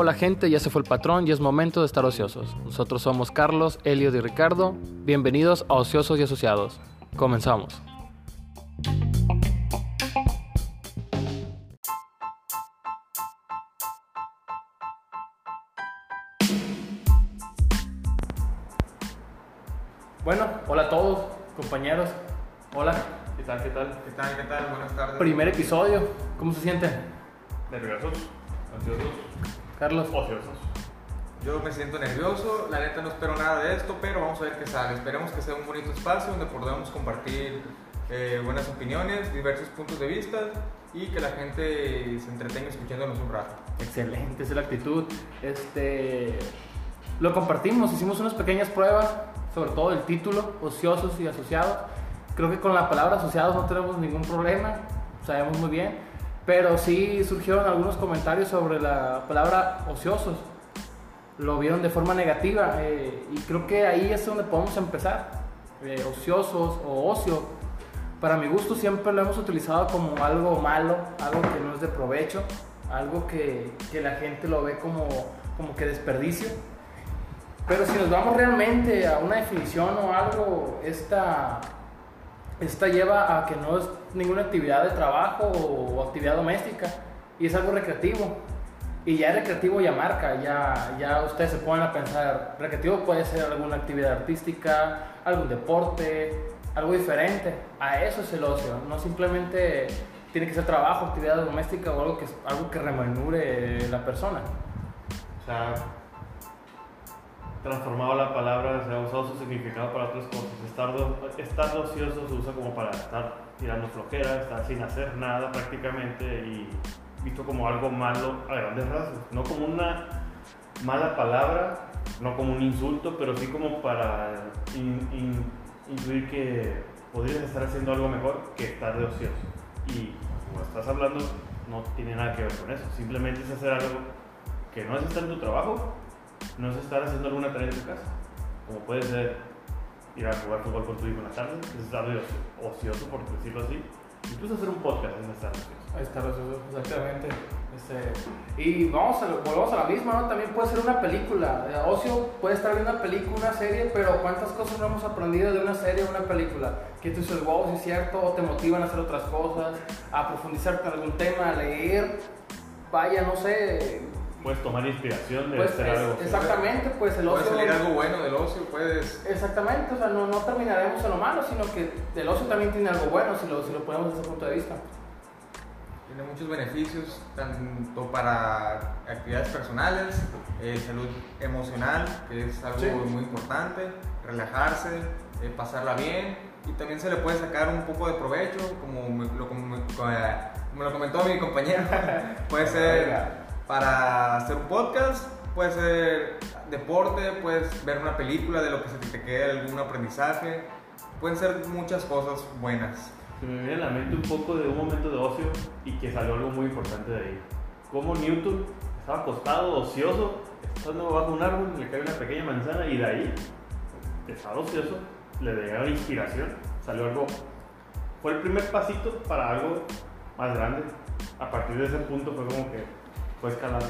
Hola gente, ya se fue el patrón y es momento de estar ociosos. Nosotros somos Carlos, Elio y Ricardo. Bienvenidos a Ociosos y Asociados. Comenzamos. Primer episodio, ¿cómo se sienten? Nerviosos, ansiosos, Carlos. ociosos. Yo me siento nervioso, la neta no espero nada de esto, pero vamos a ver qué sale. Esperemos que sea un bonito espacio donde podamos compartir eh, buenas opiniones, diversos puntos de vista y que la gente se entretenga escuchándonos un rato. Excelente, esa es la actitud. Este, lo compartimos, hicimos unas pequeñas pruebas, sobre todo el título, ociosos y asociados. Creo que con la palabra asociados no tenemos ningún problema, sabemos muy bien, pero sí surgieron algunos comentarios sobre la palabra ociosos. Lo vieron de forma negativa eh, y creo que ahí es donde podemos empezar. Eh, ociosos o ocio, para mi gusto siempre lo hemos utilizado como algo malo, algo que no es de provecho, algo que, que la gente lo ve como, como que desperdicio. Pero si nos vamos realmente a una definición o algo, esta, esta lleva a que no es ninguna actividad de trabajo o actividad doméstica y es algo recreativo. Y ya recreativo ya marca, ya, ya ustedes se ponen a pensar, recreativo puede ser alguna actividad artística, algún deporte, algo diferente. A eso es el ocio, no simplemente tiene que ser trabajo, actividad doméstica o algo que, algo que remenure la persona. O sea, transformado la palabra, se ha usado su significado para otras cosas. Estar, estar ocioso se usa como para estar tirando flojera, estar sin hacer nada prácticamente y visto como algo malo a grandes rasgos. No como una mala palabra, no como un insulto, pero sí como para in- in- incluir que podrías estar haciendo algo mejor que estar de ocioso. Y como estás hablando, no tiene nada que ver con eso. Simplemente es hacer algo que no es estar en tu trabajo, no es estar haciendo alguna tarea en tu casa. Como puede ser ir a jugar fútbol con tu hijo en la tarde, es estar ocio- ocioso, por decirlo así. Incluso hacer un podcast es estar ocioso. Está, ocioso, exactamente. Este, y vamos a, volvemos a la misma, ¿no? También puede ser una película. Eh, Ocio puede estar viendo una película, una serie, pero ¿cuántas cosas no hemos aprendido de una serie o una película? Que tú dices, wow, sí es cierto, o te motivan a hacer otras cosas, a profundizar en algún tema, a leer. Vaya, no sé. Puedes tomar inspiración de Pues, hacer es- algo. exactamente, pues el Puede ocio. salir algo bueno del ocio, puedes... Exactamente, o sea, no, no terminaremos en lo malo, sino que el ocio también tiene algo bueno si lo, si lo ponemos desde ese punto de vista. Tiene muchos beneficios, tanto para actividades personales, eh, salud emocional, que es algo Sí. muy importante, relajarse, eh, pasarla bien, y también se le puede sacar un poco de provecho, como me- lo, como me- como, lo comentó mi compañero, puede ser para hacer un podcast, puede ser deporte, puedes ver una película de lo que se te quede algún aprendizaje, pueden ser muchas cosas buenas. Se me viene a la mente un poco de un momento de ocio y que salió algo muy importante de ahí. Como Newton estaba acostado, ocioso, estando bajo un árbol, le cae una pequeña manzana y de ahí, estar ocioso, le la inspiración, salió algo. Fue el primer pasito para algo más grande. A partir de ese punto fue como que fue escalando.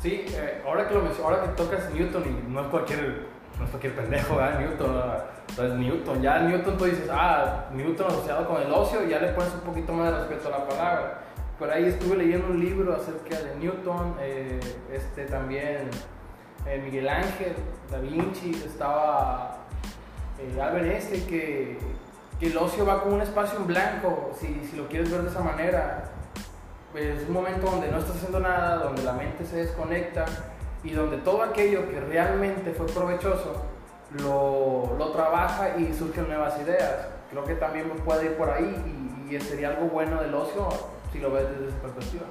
Sí, eh, ahora que lo ahora que tocas Newton y no es cualquier, no es cualquier pendejo, ¿verdad? Newton, entonces Newton, ya Newton tú dices, ah, Newton asociado con el ocio, ya le pones un poquito más de respeto a la palabra. Por ahí estuve leyendo un libro acerca de Newton, eh, este también eh, Miguel Ángel, Da Vinci, estaba Albert Einstein, que, que el ocio va como un espacio en blanco, si, si lo quieres ver de esa manera es un momento donde no estás haciendo nada, donde la mente se desconecta y donde todo aquello que realmente fue provechoso lo, lo trabaja y surgen nuevas ideas. Creo que también puede ir por ahí y, y sería algo bueno del ocio si lo ves desde esa perspectiva.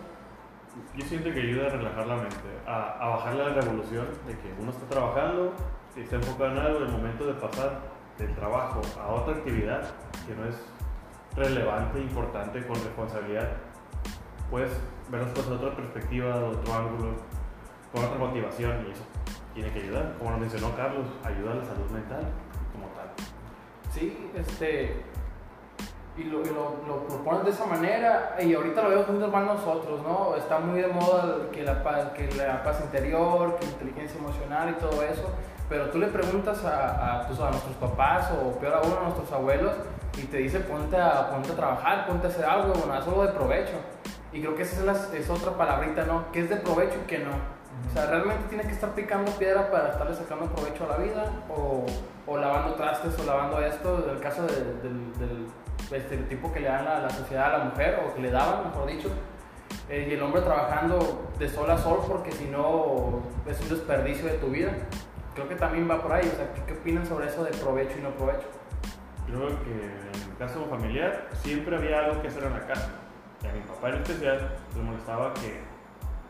Yo siento que ayuda a relajar la mente, a, a bajar la revolución de que uno está trabajando, y está enfocado en algo, el momento de pasar del trabajo a otra actividad que no es relevante, importante, con responsabilidad, puedes ver las cosas de otra perspectiva, de otro ángulo, con otra motivación y eso tiene que ayudar. Como lo mencionó Carlos, ayuda a la salud mental como tal. Sí, este. y lo, y lo, lo propones de esa manera y ahorita lo vemos muy normal nosotros, ¿no? Está muy de moda que la, paz, que la paz interior, que la inteligencia emocional y todo eso, pero tú le preguntas a, a, a nuestros papás o peor aún a nuestros abuelos y te dice ponte a, ponte a trabajar, ponte a hacer algo, bueno, haz algo de provecho. Y creo que esa es, la, es otra palabrita, ¿no? Que es de provecho y que no. O sea, realmente tienes que estar picando piedra para estarle sacando provecho a la vida o, o lavando trastes o lavando esto, en el caso de, del, del estereotipo que le dan a la sociedad a la mujer o que le daban, mejor dicho. Eh, y el hombre trabajando de sol a sol porque si no es un desperdicio de tu vida. Creo que también va por ahí. O sea, ¿qué, qué opinan sobre eso de provecho y no provecho? Creo que en el caso familiar siempre había algo que hacer en la casa. Y a mi papá en especial le molestaba que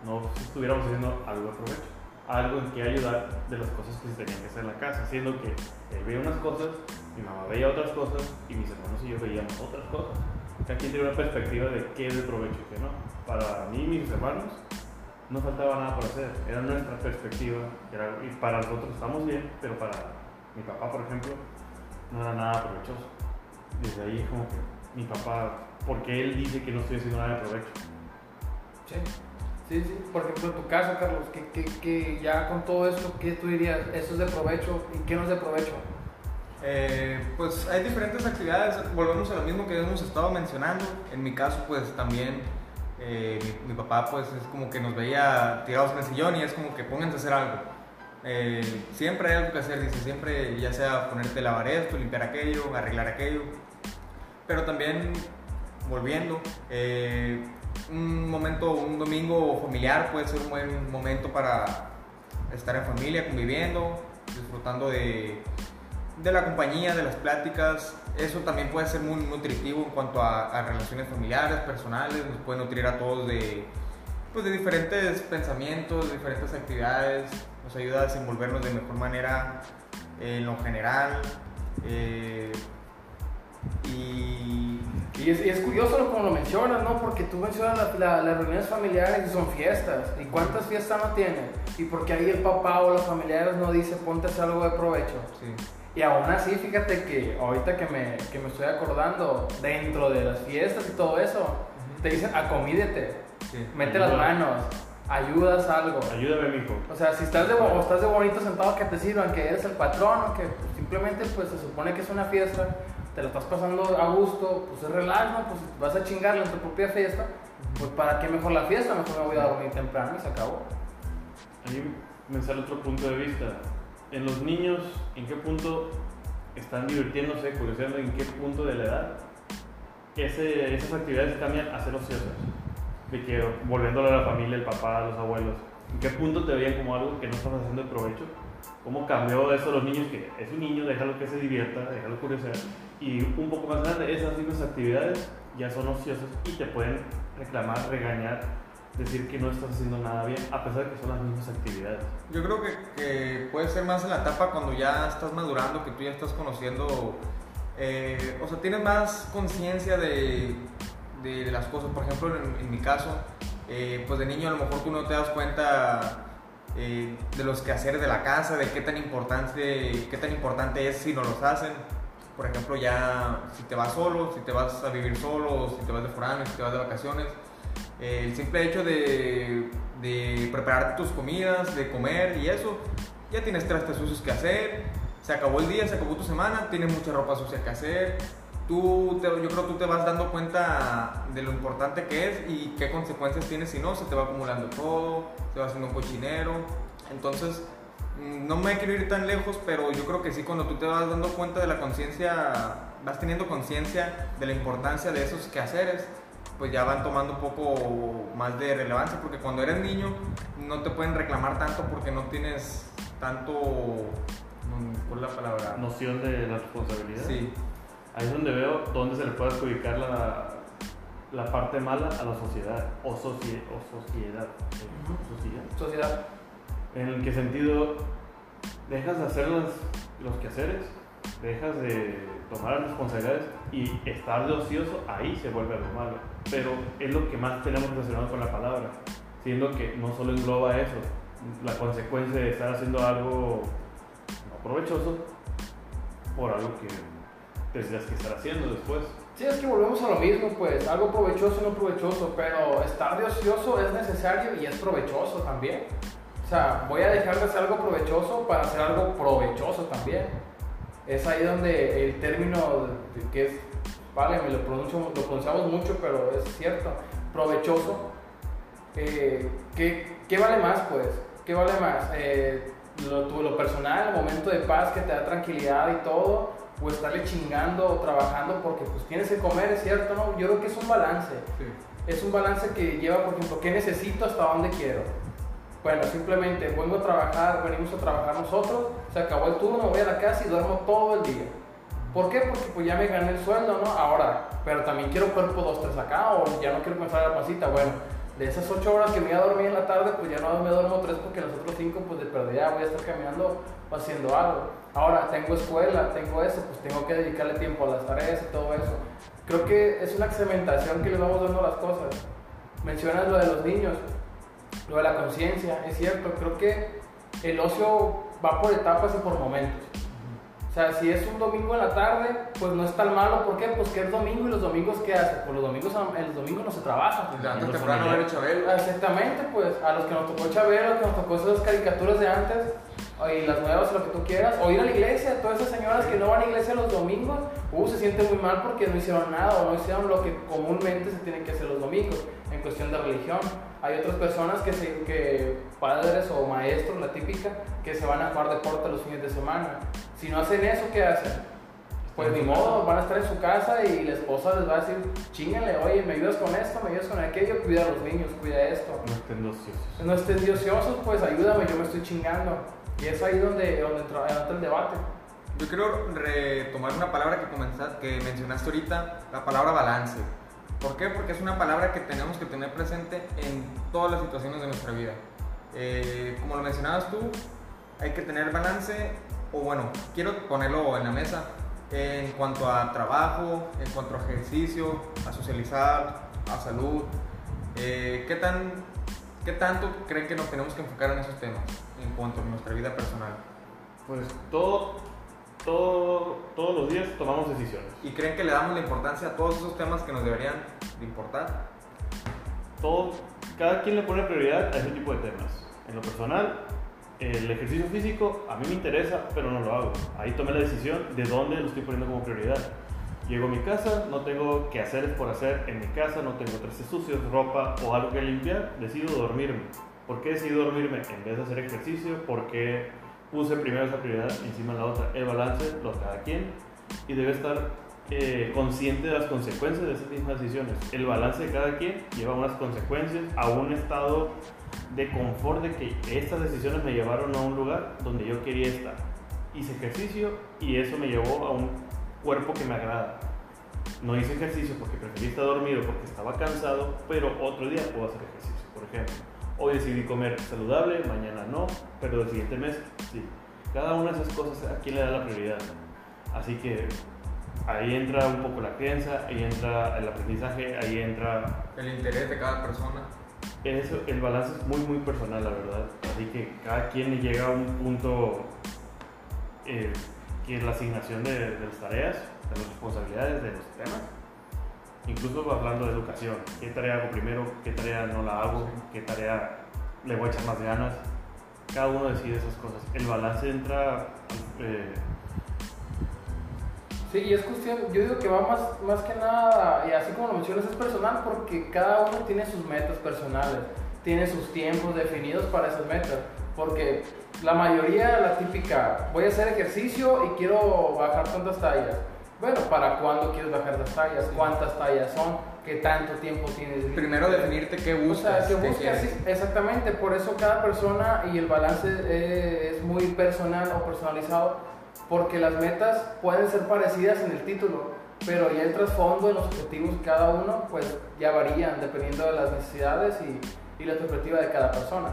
no estuviéramos haciendo algo de provecho, algo en que ayudar de las cosas que se tenían que hacer en la casa, siendo que él veía unas cosas, mi mamá veía otras cosas y mis hermanos y yo veíamos otras cosas. Cada quien tiene una perspectiva de qué es de provecho y qué no. Para mí y mis hermanos no faltaba nada por hacer, era nuestra perspectiva, y para nosotros estamos bien, pero para mi papá, por ejemplo, no era nada provechoso. Desde ahí como que mi papá, porque él dice que no estoy haciendo nada de provecho. Sí. Sí, sí. Por ejemplo, en tu caso, Carlos, que, que, que ya con todo esto, ¿qué tú dirías? ¿Eso es de provecho y qué no es de provecho? Eh, pues hay diferentes actividades, volvemos a lo mismo que hemos estado mencionando. En mi caso, pues también eh, mi, mi, papá, pues es como que nos veía tirados en el sillón y es como que pónganse a hacer algo. Eh, siempre hay algo que hacer, dice, siempre ya sea ponerte a lavar esto, limpiar aquello, arreglar aquello. Pero también, volviendo, eh, un momento, un domingo familiar puede ser un buen momento para estar en familia, conviviendo, disfrutando de, de la compañía, de las pláticas. Eso también puede ser muy nutritivo en cuanto a, relaciones familiares, personales, nos puede nutrir a todos de, pues, de diferentes pensamientos, diferentes actividades, nos ayuda a desenvolvernos de mejor manera en lo general. Eh, y y es, y es, curioso como lo mencionas, ¿no? Porque tú mencionas la, la, las reuniones familiares y son fiestas. ¿Y cuántas fiestas no tienen? Y porque ahí el papá o los familiares no dicen ponte algo de provecho. sí. Y aún así, fíjate que ahorita que me, que me estoy acordando, dentro de las fiestas y todo eso, te dicen acomídete, Sí. mete las Ayuda. manos, ayudas algo. Ayúdame, mijo. O sea, si estás de, o estás de bonito sentado que te sirvan, que eres el patrón, o que simplemente pues se supone que es una fiesta, te la estás pasando a gusto, pues es relax, ¿no? Pues vas a chingarle en tu propia fiesta, pues para qué mejor la fiesta, mejor me voy a dormir temprano y se acabó. Ahí me sale otro punto de vista. En los niños, ¿en qué punto están divirtiéndose, curioseando en qué punto de la edad ese, esas actividades cambian a ser ociosas? De que volviéndolo a la familia, el papá, los abuelos, ¿en qué punto te veían como algo que no estás haciendo de provecho? ¿Cómo cambió eso los niños? Que es un niño, déjalo que se divierta, déjalo curiosear. Y un poco más grande, esas mismas actividades ya son ociosas y te pueden reclamar, regañar, decir que no estás haciendo nada bien, a pesar de que son las mismas actividades. Yo creo que, que puede ser más en la etapa cuando ya estás madurando, que tú ya estás conociendo, eh, o sea, tienes más conciencia de, de las cosas. Por ejemplo, en, en mi caso, eh, pues de niño a lo mejor tú no te das cuenta eh, de los quehaceres de la casa, de qué tan, importante, qué tan importante es si no los hacen. Por ejemplo, ya si te vas solo, si te vas a vivir solo, si te vas de foráneo, si te vas de vacaciones, eh, el simple hecho de, de prepararte tus comidas, de comer y eso, ya tienes trastes sucios que hacer, se acabó el día, se acabó tu semana, tienes mucha ropa sucia que hacer. Tú, te- yo creo tú te vas dando cuenta de lo importante que es y qué consecuencias tiene si no, se te va acumulando todo, se va haciendo un cochinero. Entonces, no me quiero ir tan lejos, pero yo creo que sí, cuando tú te vas dando cuenta de la conciencia, vas teniendo conciencia de la importancia de esos quehaceres, pues ya van tomando un poco más de relevancia, porque cuando eres niño no te pueden reclamar tanto porque no tienes tanto, mm, ¿cuál es la palabra? Noción de la responsabilidad. Sí, Ahí es donde veo dónde se le puede adjudicar la, la parte mala a la sociedad o, socie- o sociedad. Sociedad. Sociedad. ¿En qué sentido dejas de hacer los, los quehaceres, dejas de tomar las responsabilidades y estar de ocioso, ahí se vuelve algo malo. Pero es lo que más tenemos relacionado con la palabra, siendo que no solo engloba eso, la consecuencia de estar haciendo algo no provechoso por algo que tendrías que estar haciendo después. Sí, es que volvemos a lo mismo, pues, algo provechoso no provechoso, pero estar de ocioso es necesario y es provechoso también. Sea, voy a dejar de hacer algo provechoso para hacer algo provechoso también. Es ahí donde el término que es, vale, me lo, pronuncio, lo pronunciamos mucho, pero es cierto, provechoso. Eh, ¿qué, ¿qué, vale más, pues? ¿Qué vale más? Eh, lo, lo personal, el momento de paz que te da tranquilidad y todo, o estarle chingando o trabajando porque pues tienes que comer, es cierto, ¿no? Yo creo que es un balance. Es un balance que lleva, por ejemplo, ¿qué necesito hasta dónde quiero? Bueno, simplemente vengo a trabajar, venimos a trabajar nosotros, se acabó el turno, voy a la casa y duermo todo el día. ¿Por qué? Porque pues ya me gané el sueldo, ¿no? Ahora, pero también quiero cuerpo dos, tres acá o ya no quiero pensar la pasita. Bueno, de esas ocho horas que me iba a dormir en la tarde, pues ya no me duermo tres porque los otros cinco, pues de perdida voy a estar caminando o haciendo algo. Ahora, tengo escuela, tengo eso, pues tengo que dedicarle tiempo a las tareas y todo eso. Creo que es una segmentación que le vamos dando a las cosas. Mencionas lo de los niños, lo de la conciencia, es cierto, creo que el ocio va por etapas y por momentos. O sea, si es un domingo en la tarde, pues no es tan malo. ¿Por qué? Pues que es domingo y los domingos, ¿qué hace? Pues los domingos, el domingo no se trabaja. Antes temprano ver Chabelo. Exactamente, pues a los que nos tocó Chabelo, que nos tocó esas caricaturas de antes, y las nuevas, lo que tú quieras, o ir a la iglesia, todas esas señoras que no van a iglesia los domingos, uh, se sienten muy mal porque no hicieron nada o no hicieron lo que comúnmente se tiene que hacer los domingos en cuestión de religión. Hay otras personas que, se, que padres o maestros, la típica, que se van a jugar deporte los fines de semana. Si no hacen eso, ¿qué hacen? Pues ni modo, van a estar en su casa y la esposa les va a decir, chingale, oye, me ayudas con esto, me ayudas con aquello, cuida a los niños, cuida esto. No estén ociosos. No estén ociosos, pues ayúdame, yo me estoy chingando. Y es ahí donde, donde entra, el debate. Yo quiero retomar una palabra que, que mencionaste ahorita, la palabra balance. ¿Por qué? Porque es una palabra que tenemos que tener presente en todas las situaciones de nuestra vida. Eh, como lo mencionabas tú, hay que tener balance, o bueno, quiero ponerlo en la mesa, en cuanto a trabajo, en cuanto a ejercicio, a socializar, a salud. Eh, ¿qué, tan, ¿Qué tanto creen que nos tenemos que enfocar en esos temas en cuanto a nuestra vida personal? Pues todo, todo, todos los días tomamos decisiones. ¿Y creen que le damos la importancia a todos esos temas que nos deberían de importar? Todo, cada quien le pone prioridad a ese tipo de temas. En lo personal, el ejercicio físico a mí me interesa, pero no lo hago. Ahí tomé la decisión de dónde lo estoy poniendo como prioridad. Llego a mi casa, no tengo que hacer por hacer en mi casa, no tengo trastes sucios, ropa o algo que limpiar, decido dormirme. ¿Por qué decido dormirme en vez de hacer ejercicio? Porque puse primero esa prioridad encima de la otra. El balance lo cada quien y debe estar eh, consciente de las consecuencias de esas mismas decisiones. El balance de cada quien lleva unas consecuencias a un estado de confort de que estas decisiones me llevaron a un lugar donde yo quería estar. Hice ejercicio y eso me llevó a un cuerpo que me agrada. No hice ejercicio porque preferí estar dormido porque estaba cansado, pero otro día puedo hacer ejercicio. Por ejemplo, hoy decidí comer saludable, mañana no, pero el siguiente mes sí. Cada una de esas cosas a quién le da la prioridad. Así que ahí entra un poco la creencia, ahí entra el aprendizaje, ahí entra... El interés de cada persona. Eso, el balance es muy, muy personal, la verdad. Así que cada quien llega a un punto eh, que es la asignación de, de, las tareas, de las responsabilidades, de los temas. Incluso hablando de educación, ¿qué tarea hago primero? ¿Qué tarea no la hago? ¿Qué tarea le voy a echar más ganas? Cada uno decide esas cosas. El balance entra... Eh, Sí, y es cuestión, yo digo que va más, más que nada, y así como lo mencionas, es personal porque cada uno tiene sus metas personales, tiene sus tiempos definidos para esas metas, porque la mayoría, la típica, voy a hacer ejercicio y quiero bajar tantas tallas. Bueno, ¿para cuándo quieres bajar las tallas? ¿Cuántas tallas son? ¿Qué tanto tiempo tienes? Primero definirte qué buscas. O sea, ¿qué buscas? Sí, exactamente, por eso cada persona y el balance es muy personal o personalizado porque las metas pueden ser parecidas en el título, pero ya el trasfondo de los objetivos cada uno pues ya varían dependiendo de las necesidades y, y la perspectiva de cada persona.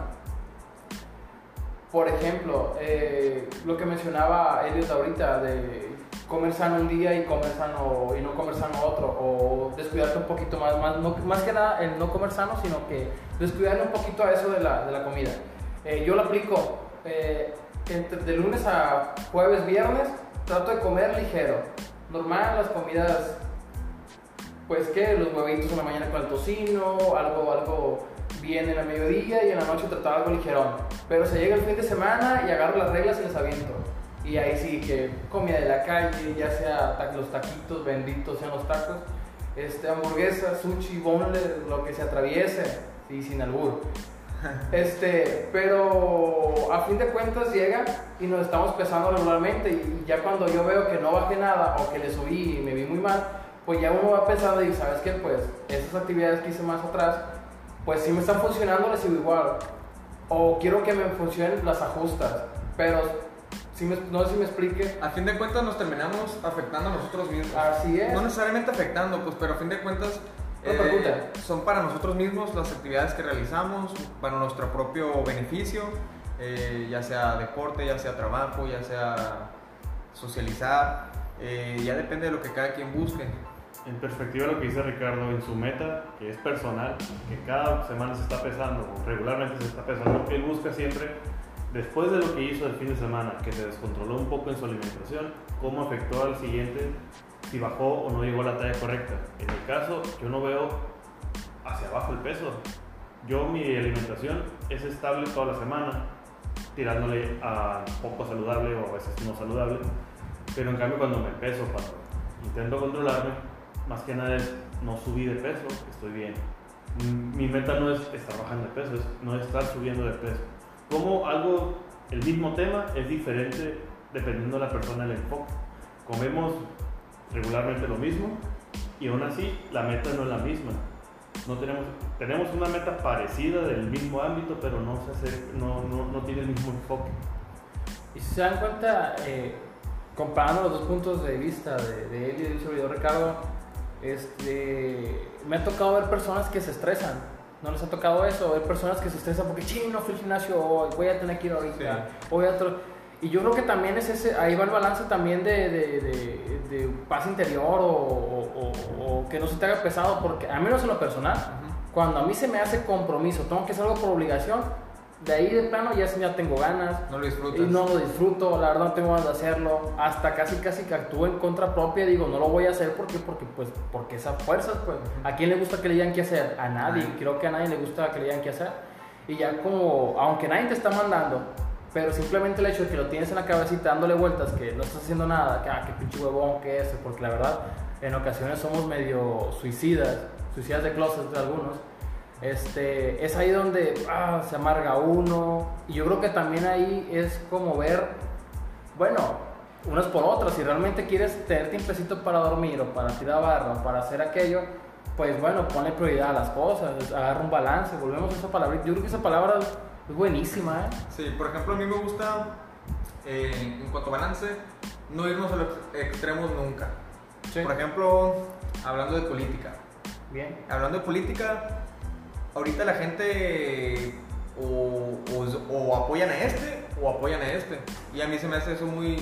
Por ejemplo, eh, lo que mencionaba Elliot ahorita de comer sano un día y comer sano y no comer sano otro, o descuidarte un poquito más, más, no, más que nada el no comer sano, sino que descuidarle un poquito a eso de la, de la comida. Eh, yo lo aplico. Eh, de lunes a jueves, viernes, trato de comer ligero. Normal, las comidas pues que los huevitos en la mañana con el tocino, algo, algo bien en el mediodía y en la noche trataba algo ligerón. Pero se llega el fin de semana y agarro las reglas y les aviento. Y ahí sí que comida de la calle, ya sea los taquitos benditos, sean los tacos, este, hamburguesa, sushi, boneless, lo que se atraviese, y sin albur. Este, pero a fin de cuentas llega y nos estamos pesando regularmente y ya cuando yo veo que no bajé nada o que le subí y me vi muy mal, pues ya uno va pesando y sabes que pues esas actividades que hice más atrás, pues si me están funcionando les sigo igual. O quiero que me funcionen las ajustas, pero si me- no sé si me explique. A fin de cuentas nos terminamos afectando a nosotros mismos. Así es. No necesariamente afectando, pues, pero a fin de cuentas No, pregunta. son para nosotros mismos las actividades que realizamos, para nuestro propio beneficio, eh, ya sea deporte, ya sea trabajo, ya sea socializar, eh, ya depende de lo que cada quien busque. En perspectiva de lo que dice Ricardo en su meta, que es personal, que cada semana se está pesando, regularmente se está pesando, él busca siempre, después de lo que hizo el fin de semana, que se descontroló un poco en su alimentación, cómo afectó al siguiente, si bajó o no llegó a la talla correcta. En mi caso, yo no veo hacia abajo el peso. Yo mi alimentación es estable toda la semana, tirándole a poco saludable o a veces no saludable, pero en cambio cuando me peso intento controlarme, más que nada es no subir de peso, estoy bien. Mi meta no es estar bajando de peso, es no estar subiendo de peso. Como algo, el mismo tema es diferente dependiendo de la persona el enfoque. Comemos regularmente lo mismo y aún así la meta no es la misma. No tenemos, tenemos una meta parecida del mismo ámbito, pero no, tiene el mismo enfoque. Y si se dan cuenta, eh, comparando los dos puntos de vista de, de él y del servidor Ricardo, este, me ha tocado ver personas que se estresan. ¿No les ha tocado eso? Ver personas que se estresan porque, ching, no fui al gimnasio hoy, voy a tener que ir ahorita, voy a. Y yo creo que también es ese, ahí va el balance también de, de, de- de paz interior o, o- o- que no se te haga pesado, porque a menos en lo personal, cuando a mí se me hace compromiso, tengo que hacer algo por obligación, de ahí de plano ya, ya tengo ganas, No lo disfrutas. y no lo disfruto, la verdad no tengo ganas de hacerlo. Hasta casi casi que actúo en contra propia, digo, no lo voy a hacer porque porque pues porque esas fuerzas, pues a quién le gusta que le digan qué hacer? A nadie, creo que a nadie le gusta que le digan qué hacer. Y ya como aunque nadie te está mandando, pero simplemente el hecho de que lo tienes en la cabecita dándole vueltas, que no estás haciendo nada, que ah, qué pinche huevón que es, porque la verdad en ocasiones somos medio suicidas, suicidas de closet de algunos este, es ahí donde ah, se amarga uno. Y yo creo que también ahí es como ver, bueno, unas por otras. Si realmente quieres tener tiempecito para dormir o para tirar barra o para hacer aquello, pues bueno, ponle prioridad a las cosas, agarra un balance. Volvemos a esa palabra. Yo creo que esa palabra es buenísima, ¿eh? Sí, por ejemplo, a mí me gusta, eh, en cuanto a balance, no irnos a los extremos nunca. Sí. Por ejemplo, hablando de política. Bien. Hablando de política, ahorita la gente o, o- o apoyan a este o apoyan a este. Y a mí se me hace eso muy.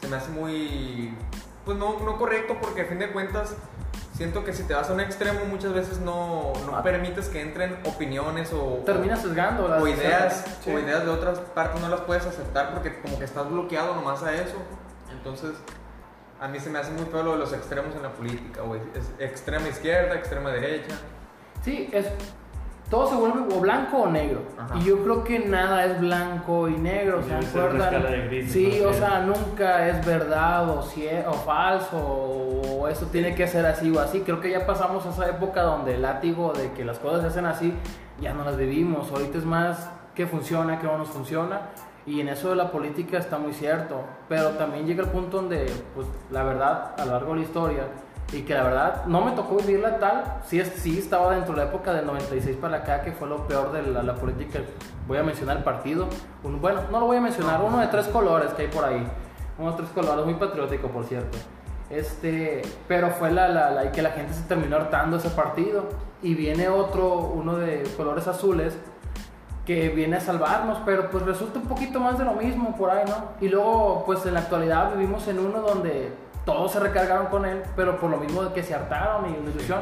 Se me hace muy. Pues no, no correcto porque a fin de cuentas siento que si te vas a un extremo muchas veces no, no Ah. permites que entren opiniones o, Termina sesgando las o ideas Sí. o ideas de otras partes no las puedes aceptar porque como que estás bloqueado nomás a eso. Entonces, a mí se me hace muy feo lo de los extremos en la política. Es extrema izquierda, extrema derecha. Sí, es. Todo se vuelve o blanco o negro. Ajá. Y yo creo que nada es blanco y negro. ¿se Debe ser una acuerdan? escala de grises, Sí, o sea, nunca es verdad o, cie- o falso o eso tiene que ser así o así. Creo que ya pasamos esa época donde el látigo de que las cosas se hacen así ya no las vivimos. Ahorita es más que funciona, que no nos funciona. Y en eso de la política está muy cierto. Pero también llega el punto donde, pues, la verdad, a lo largo de la historia, y que la verdad no me tocó vivirla tal, sí, sí estaba dentro de la época del 96 para acá, que fue lo peor de la, la política. Voy a mencionar el partido. Un- bueno, no lo voy a mencionar, uno de tres colores que hay por ahí. Uno de tres colores, muy patriótico, por cierto. Este, pero fue la, la, la- que la gente se terminó hartando ese partido. Y viene otro, uno de colores azules, que viene a salvarnos, pero pues resulta un poquito más de lo mismo por ahí, ¿no? Y luego, pues en la actualidad vivimos en uno donde todos se recargaron con él, pero por lo mismo de que se hartaron y una ilusión.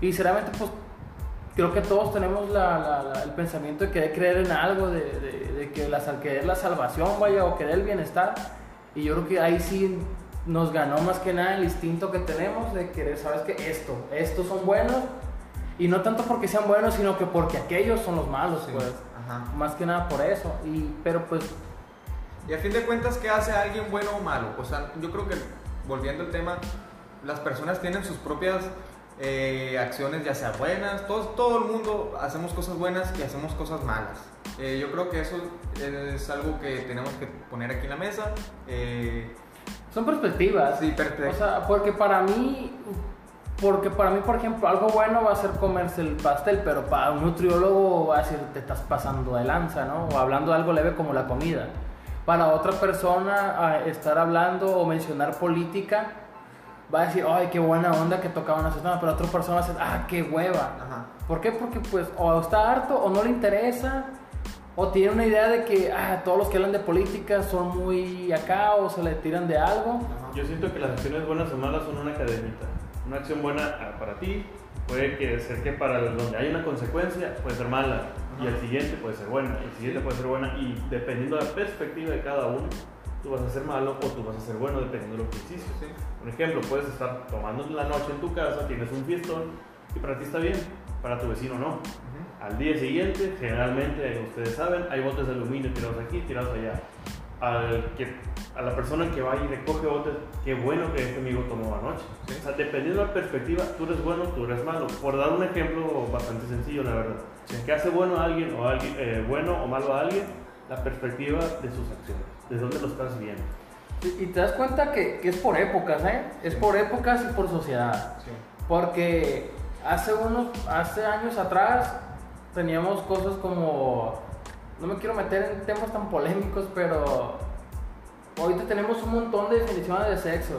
Y sinceramente, pues creo que todos tenemos la- la- la- el pensamiento de querer creer en algo, de, de- de que la, querer la salvación, vaya, o querer el bienestar. Y yo creo que ahí sí nos ganó más que nada el instinto que tenemos de querer, sabes que esto, estos son buenos y no tanto porque sean buenos, sino que porque aquellos son los malos, Sí. pues. Ajá. Más que nada por eso. Y, pero pues, Y a fin de cuentas, ¿qué hace alguien bueno o malo? O sea, yo creo que, volviendo al tema, las personas tienen sus propias eh, acciones, ya sea buenas, todos, todo el mundo hacemos cosas buenas y hacemos cosas malas. Eh, yo creo que eso es algo que tenemos que poner aquí en la mesa. Eh, son perspectivas. sí, perfecto. O sea, porque para mí, porque para mí, por ejemplo, algo bueno va a ser comerse el pastel, pero para un nutriólogo va a decir, te estás pasando de lanza, ¿no? O hablando de algo leve como la comida. Para otra persona, a estar hablando o mencionar política, va a decir, ay, qué buena onda que tocaban esos temas, pero otra persona va a decir, ah, qué hueva. Ajá. ¿Por qué? Porque pues o está harto o no le interesa o tiene una idea de que ah, todos los que hablan de política son muy acá o se le tiran de algo. Ajá. Yo siento que las acciones buenas o malas son una cadenita. Una acción buena ah, para ti puede que ser que para donde hay una consecuencia puede ser mala y Ajá. el siguiente puede ser buena, el siguiente puede ser buena y dependiendo de la perspectiva de cada uno, tú vas a ser malo o tú vas a ser bueno dependiendo de lo que hiciste. Sí. Por ejemplo, puedes estar tomando la noche en tu casa, tienes un fiestón y para ti está bien, para tu vecino no. Ujú. Al día siguiente, generalmente, ustedes saben, hay botes de aluminio tirados aquí, tirados allá. Al que, a la persona que va y recoge botes, qué bueno que este amigo tomó anoche. Sí. O sea, dependiendo de la perspectiva, tú eres bueno, tú eres malo. Por dar un ejemplo bastante sencillo, la verdad. Sí. ¿Qué hace bueno a alguien o alguien, eh, bueno o malo a alguien? La perspectiva de sus acciones, de dónde lo estás viendo. Y, y te das cuenta que, que es por épocas, ¿eh? Es por épocas y por sociedad. Sí. Porque hace unos, hace años atrás teníamos cosas como, no me quiero meter en temas tan polémicos, pero ahorita tenemos un montón de definiciones de sexo.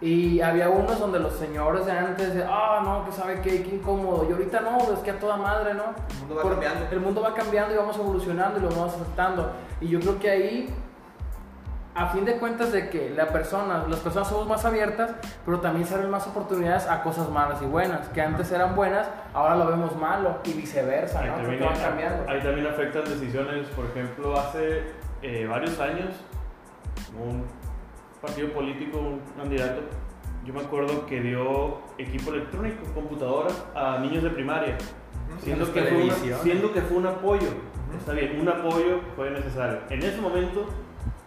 Y había unos donde los señores de antes, de, ah, no, que sabe qué, qué incómodo. Y ahorita no, es que a toda madre, ¿no? El mundo va Por- cambiando. El mundo va cambiando y vamos evolucionando y lo vamos aceptando. Y yo creo que ahí, a fin de cuentas, de que la persona, las personas somos más abiertas, pero también se abren más oportunidades a cosas malas y buenas, que antes eran buenas, ahora lo vemos malo y viceversa, Ahí ¿no? También, van cambiando. ahí también afectan decisiones, por ejemplo, hace eh, varios años, un partido político, un candidato, yo me acuerdo que dio equipo electrónico, computadoras a niños de primaria, siendo que, fue una- siendo que fue un apoyo. Está bien, un apoyo fue necesario. En ese momento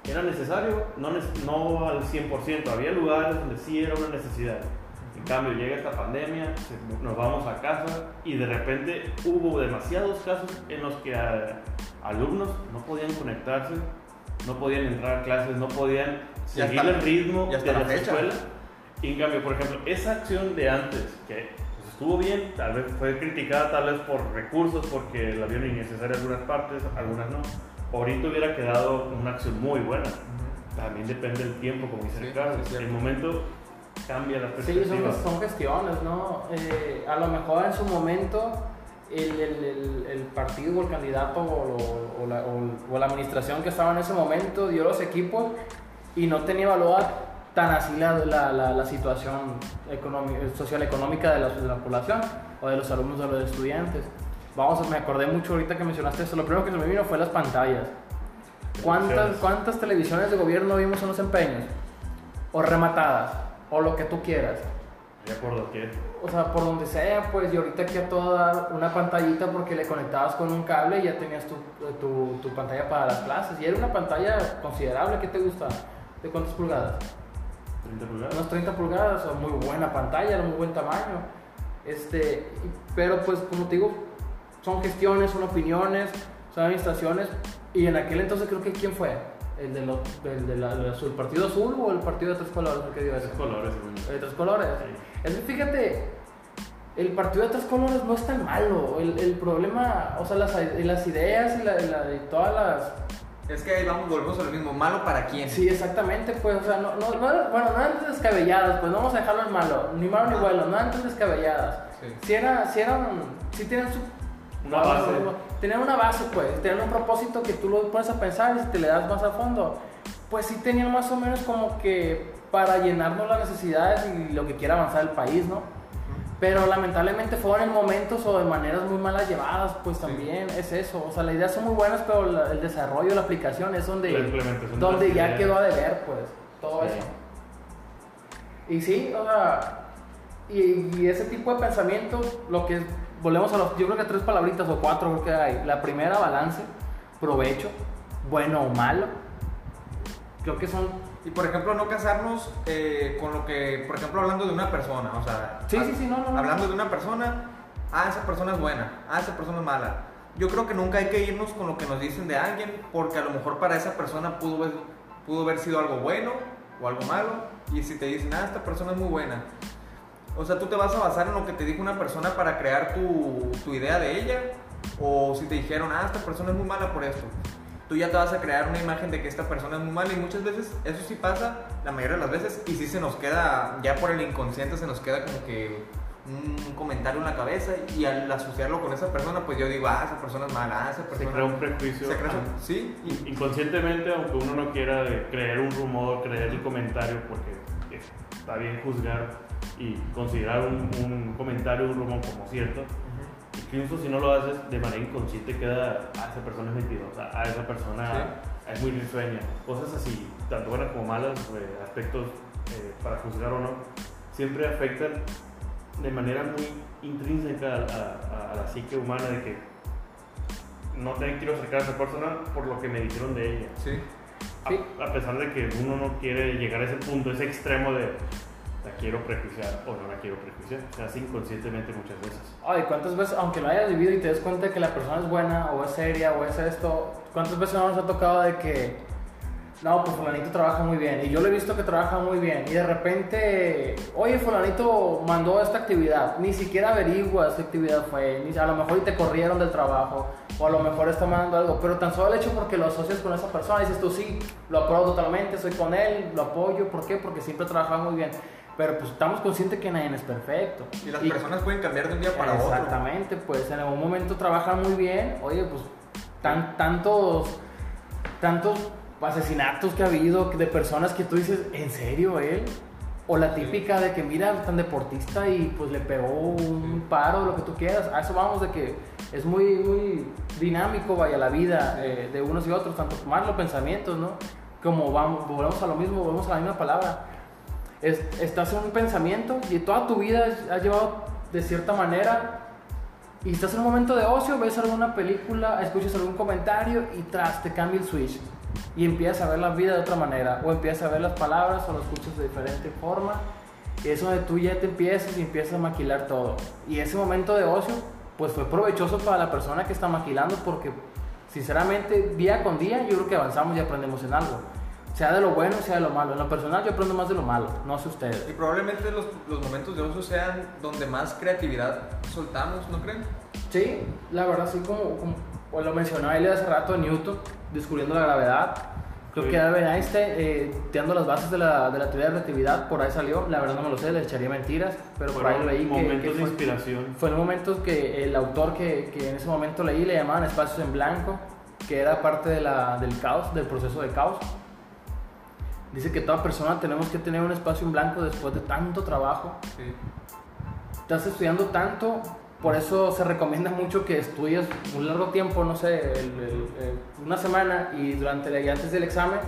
era necesario, no, no al 100%, había lugares donde sí era una necesidad. En cambio, llega esta pandemia, nos vamos a casa y de repente hubo demasiados casos en los que alumnos no podían conectarse, no podían entrar a clases, no podían Y seguir el ritmo y hasta de la la escuela. Y en cambio, por ejemplo, esa acción de antes, que pues, estuvo bien, tal vez fue criticada tal vez por recursos, porque la vieron innecesaria en algunas partes, algunas no. Ahorita hubiera quedado una acción muy buena. También depende del tiempo, como dice Sí, Ricardo. sí, el momento cambia la Sí, perspectiva. son, son gestiones, ¿no? Eh, a lo mejor en su momento el, el- el- partido o el candidato o, o la, o- o la administración que estaba en ese momento dio los equipos y no tenía evaluada tan así la, la, la, situación económica, social económica de la, de la población o de los alumnos o de los estudiantes. Vamos, me acordé mucho ahorita que mencionaste eso. Lo primero que se me vino fue las pantallas. ¿Cuántas. ¿Cuántas televisiones de gobierno vimos en los empeños? O rematadas, o lo que tú quieras. Ya por lo que O sea, por donde sea, pues, y ahorita que a todo dar una pantallita porque le conectabas con un cable y ya tenías tu, tu, tu pantalla para las clases. Y era una pantalla considerable, ¿qué te gusta? ¿De cuántas pulgadas? 30 pulgadas. Unas 30 pulgadas, o muy buena pantalla, era muy buen tamaño. Este, pero pues, como te digo, son gestiones, son opiniones, son administraciones. Y en aquel entonces creo que ¿quién fue? ¿El, de lo- el de la- del azul, partido azul o el partido de tres colores? ¿El que dio Esos ese? colores. El de tres colores. Sí. Es que fíjate, el partido de tres colores no es tan malo. El, el problema, o sea, las, las ideas y, la, la- y todas las. Es que ahí vamos, volvemos a lo mismo. ¿Malo para quién? Sí, exactamente, pues, o sea, no, no, no bueno, no eran descabelladas, pues no vamos a dejarlo en malo, ni malo ni bueno, no eran tan descabelladas. Sí. Si, era, si eran, si tienen su. Una base. Tenían una base, pues, tenían un propósito que tú lo pones a pensar y si te le das más a fondo, pues sí tenían más o menos como que para llenarnos las necesidades y lo que quiera avanzar el país, ¿no? Pero lamentablemente fueron en momentos o de maneras muy malas llevadas, pues Sí. también es eso. O sea, las ideas son muy buenas, pero la- el desarrollo, la aplicación es donde, donde ya ideas. quedó a deber, pues, todo Sí. eso. Y sí, o sea, y, y ese tipo de pensamiento, lo que volvemos a los, yo creo que tres palabritas o cuatro creo que hay. La primera, balance, provecho, bueno o malo. Creo que son Y por ejemplo, no casarnos eh, con lo que, por ejemplo, hablando de una persona, o sea, Sí, ha- sí, sí, no, no, no. hablando de una persona, ah, esa persona es buena, ah, esa persona es mala. Yo creo que nunca hay que irnos con lo que nos dicen de alguien, porque a lo mejor para esa persona pudo, pudo haber sido algo bueno o algo malo, y si te dicen, ah, esta persona es muy buena. O sea, tú te vas a basar en lo que te dijo una persona para crear tu, tu idea de ella, o si te dijeron, ah, esta persona es muy mala por esto tú ya te vas a crear una imagen de que esta persona es muy mala y muchas veces eso sí pasa, la mayoría de las veces, y sí se nos queda, ya por el inconsciente se nos queda como que un comentario en la cabeza y al asociarlo con esa persona, pues yo digo, ah, esa persona es mala, ah, esa Se persona... crea un prejuicio. se crea- ah, sí, y- Inconscientemente, aunque uno no quiera de creer un rumor, creer el comentario, porque está bien juzgar y considerar un, un comentario, un rumor como cierto, incluso si no lo haces de manera inconsciente queda, ah, esa persona es mentirosa, ah, esa persona es muy risueña, cosas así, tanto buenas como malas, eh, aspectos eh, para juzgar o no, siempre afectan de manera muy intrínseca a, a- a la psique humana de que no te quiero acercar a esa persona por lo que me dijeron de ella. sí. Sí. A, a pesar de que uno no quiere llegar a ese punto, ese extremo de la quiero prejuiciar o no la quiero prejuiciar. Se hace inconscientemente muchas veces. Ay, ¿cuántas veces, aunque lo hayas vivido y te des cuenta de que la persona es buena o es seria o es esto, cuántas veces no nos ha tocado de que, no, pues fulanito trabaja muy bien y yo lo he visto que trabaja muy bien y de repente, oye, fulanito mandó esta actividad, ni siquiera averiguas qué actividad fue, ni, a lo mejor y te corrieron del trabajo o a lo mejor está mandando algo, pero tan solo el hecho porque lo asocias con esa persona, dices tú, sí, lo apruebo totalmente, soy con él, lo apoyo, ¿por qué? Porque siempre trabaja muy bien. Pero pues estamos conscientes que nadie es perfecto. Y las personas pueden cambiar de un día para otro. Exactamente, pues en algún momento trabajan muy bien, oye, pues tan, tantos, tantos asesinatos que ha habido de personas que tú dices, ¿en serio él? O la típica de que mira, tan deportista y pues le pegó un paro, lo que tú quieras. A eso vamos de que es muy, muy dinámico, vaya, la vida eh, de unos y otros, tanto más los pensamientos, ¿no? Como vamos, volvemos a lo mismo, volvemos a la misma palabra. Es- estás en un pensamiento y toda tu vida has llevado de cierta manera y estás en un momento de ocio, ves alguna película, escuchas algún comentario y tras te cambia el switch y empiezas a ver la vida de otra manera o empiezas a ver las palabras o las escuchas de diferente forma y es donde tú ya te empiezas y empiezas a maquilar todo. Y ese momento de ocio pues fue provechoso para la persona que está maquilando porque sinceramente día con día yo creo que avanzamos y aprendemos en algo sea de lo bueno sea de lo malo en lo personal yo aprendo más de lo malo no sé ustedes Y probablemente los, los momentos de ocio sean donde más creatividad soltamos, ¿no creen? Sí, la verdad, sí, como, como pues lo mencionaba él hace rato, Newton, descubriendo la gravedad. Creo Sí. que Albert Einstein, eh, dando las bases de la, de la teoría de la relatividad, por ahí salió. La verdad no me lo sé, le echaría mentiras, pero por ahí Fueron leí que- que, momentos de fue, inspiración. fue el momento que el autor que, que en ese momento leí le llamaban espacios en blanco, que era parte de la, del caos, del proceso de caos. Dice que toda persona tenemos que tener un espacio en blanco después de tanto trabajo Sí. estás estudiando tanto, por eso se recomienda mucho que estudies un largo tiempo, no sé, el- el- el- una semana y durante la- y antes del examen,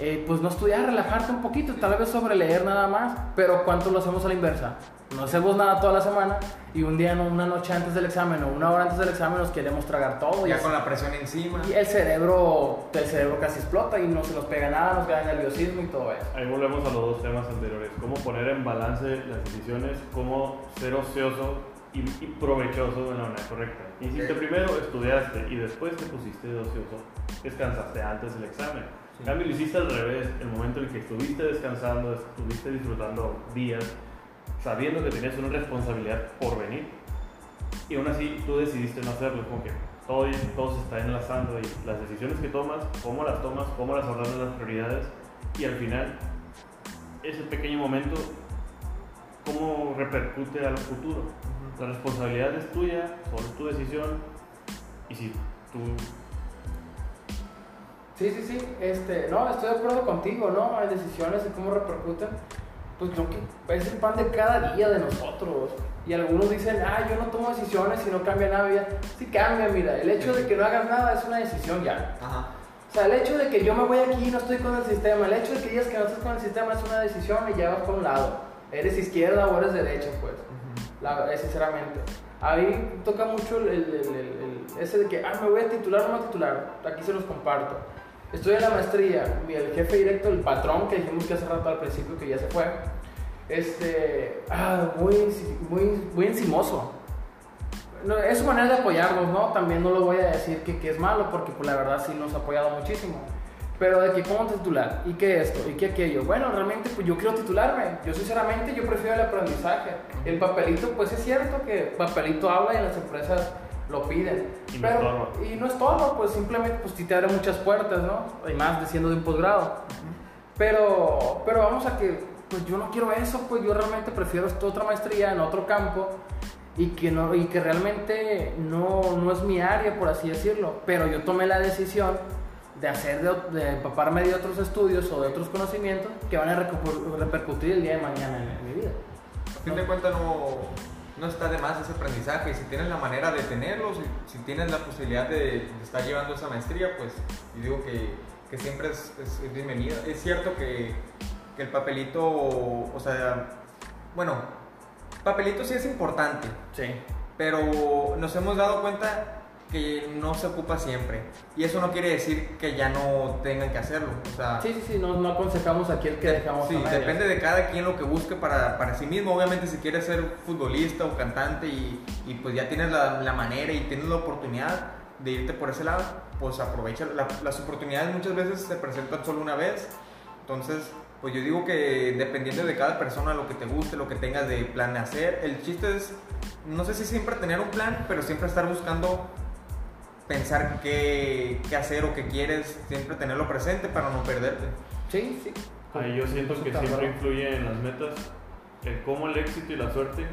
eh, pues no estudiar, relajarte un poquito, tal vez sobre leer nada más, pero ¿cuánto lo hacemos a la inversa? No hacemos nada toda la semana y un día, una noche antes del examen o una hora antes del examen nos queremos tragar todo y, Ya así- con la presión encima. y el cerebro, el cerebro casi explota y no se nos pega nada, nos queda nerviosismo y todo eso. Ahí volvemos a los dos temas anteriores. Cómo poner en balance las decisiones, cómo ser ocioso y, y provechoso de la manera correcta. Hiciste Ok. primero, estudiaste y después te pusiste de ocioso. Descansaste antes del examen. En cambio, lo hiciste al revés. El momento en que estuviste descansando, estuviste disfrutando días, sabiendo que tenías una responsabilidad por venir. Y aún así tú decidiste no hacerlo. Como que todo, todo se está enlazando y las decisiones que tomas, cómo las tomas, cómo las ordenas las prioridades. Y al final, ese pequeño momento, cómo repercute al futuro. La responsabilidad es tuya, solo es tu decisión. Y si tú Sí, sí, sí, este, no, estoy de acuerdo contigo, ¿no? Hay decisiones y cómo repercuten, pues creo que es el pan de cada día de nosotros. Y algunos dicen, ah, yo no tomo decisiones y no cambia nada. vida". Sí cambia, mira, el hecho de que no hagas nada es una decisión ya. Ajá. O sea, el hecho de que yo me voy aquí y no estoy con el sistema, el hecho de que digas que no estás con el sistema es una decisión y ya vas por un lado. Eres izquierda o eres derecha, pues. La, eh, sinceramente. A mí toca mucho el, el- el- el- ese de que, ah, me voy a titular o no a titular. Aquí se los comparto. En la maestría. El jefe directo, el patrón que dijimos que hace rato al principio que ya se fue, este, ah, muy, muy, muy encimoso. No, es su manera de apoyarnos, ¿no? También no lo voy a decir que, que es malo, porque pues, la verdad sí nos ha apoyado muchísimo. Pero de que cómo titular, y que esto, y que aquello. Bueno, realmente pues yo quiero titularme. Yo sinceramente yo prefiero el aprendizaje. El papelito, pues es cierto que papelito habla y las empresas lo piden. Y no estorba. y no es todo, pues simplemente pues te abre muchas puertas, ¿no? Y más de siendo de un posgrado. Pero, pero vamos a que, pues yo no quiero eso, pues yo realmente prefiero otra maestría en otro campo y que, no, y que realmente no, no es mi área, por así decirlo. Pero yo tomé la decisión de hacer, de, de empaparme de otros estudios o de otros conocimientos que van a repercutir el día de mañana en, en mi vida. A fin de cuentas no, no está de más ese aprendizaje y si tienes la manera de tenerlo, si, si tienes la posibilidad de, de estar llevando esa maestría, pues yo digo que, que siempre es, es- es bienvenida. Es cierto que, que el papelito, o sea, bueno, papelito sí es importante, Sí. pero nos hemos dado cuenta que no se ocupa siempre y eso no quiere decir que ya no tengan que hacerlo. O sea, Sí, sí, sí, no, no aconsejamos aquí el que dejamos Sí, a depende de cada quien lo que busque para, para sí mismo. Obviamente, si quieres ser futbolista o cantante y, y pues ya tienes la, la manera y tienes la oportunidad de irte por ese lado, pues aprovecha. La- las oportunidades muchas veces se presentan solo una vez. Entonces, pues yo digo que dependiendo de cada persona, lo que te guste, lo que tengas de plan de hacer, el chiste es, no sé si siempre tener un plan, pero siempre estar buscando pensar qué, qué hacer o qué quieres, siempre tenerlo presente para no perderte. Sí, sí. Ahí yo siento que siempre influye en las metas el cómo el éxito y la suerte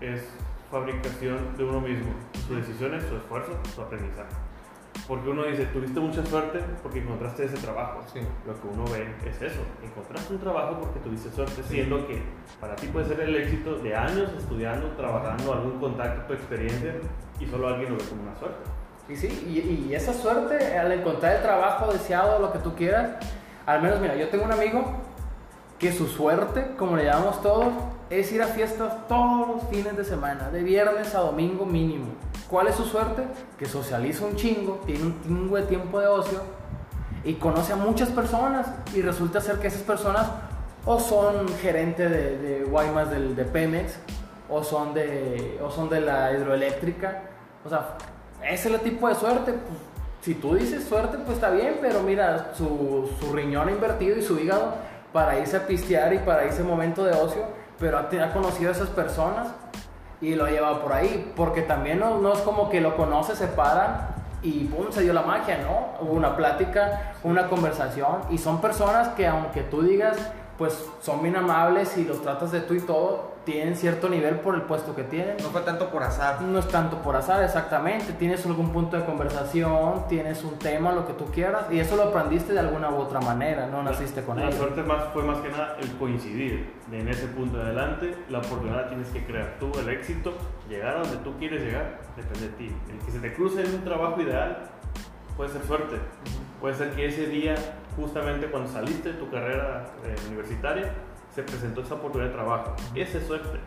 es fabricación de uno mismo, sus decisiones, su esfuerzo, su aprendizaje. Porque uno dice, tuviste mucha suerte porque encontraste ese trabajo. Sí. Lo que uno ve es eso, encontraste un trabajo porque tuviste suerte, siendo que para ti puede ser el éxito de años estudiando, trabajando, algún contacto, experiencia, y solo alguien lo ve como una suerte. Y sí, y, esa suerte al encontrar el trabajo deseado, lo que tú quieras, al menos mira, yo tengo un amigo que su suerte, como le llamamos todos, es ir a fiestas todos los fines de semana, de viernes a domingo mínimo. ¿Cuál es su suerte? Que socializa un chingo, tiene un chingo de tiempo de ocio y conoce a muchas personas y resulta ser que esas personas o son gerente de, de Guaymas del, de Pemex o son de, o son de la hidroeléctrica. O sea, ese es el tipo de suerte. pues, si tú dices suerte, pues está bien, pero mira, su, su riñón invertido y su hígado para irse a pistear y para irse momento de ocio, pero ha, conocido a esas personas y lo ha llevado por ahí, porque también no, no es como que lo conoce, se paran y pum, se dio la magia, ¿no? Hubo una plática, una conversación y son personas que aunque tú digas, pues son bien amables y los tratas de tú y todo, tienen cierto nivel por el puesto que tienen. No fue tanto por azar. No es tanto por azar, exactamente. Tienes algún punto de conversación, tienes un tema, lo que tú quieras, y eso lo aprendiste de alguna u otra manera, no naciste con la ello. suerte más, fue más que nada el coincidir en ese punto de adelante. La oportunidad la tienes que crear tú, el éxito, llegar a donde tú quieres llegar, depende de ti. El que se te cruce en un trabajo ideal puede ser suerte. Puede ser que ese día, justamente cuando saliste de tu carrera eh, universitaria, se presentó esa oportunidad de trabajo. Esa es suerte.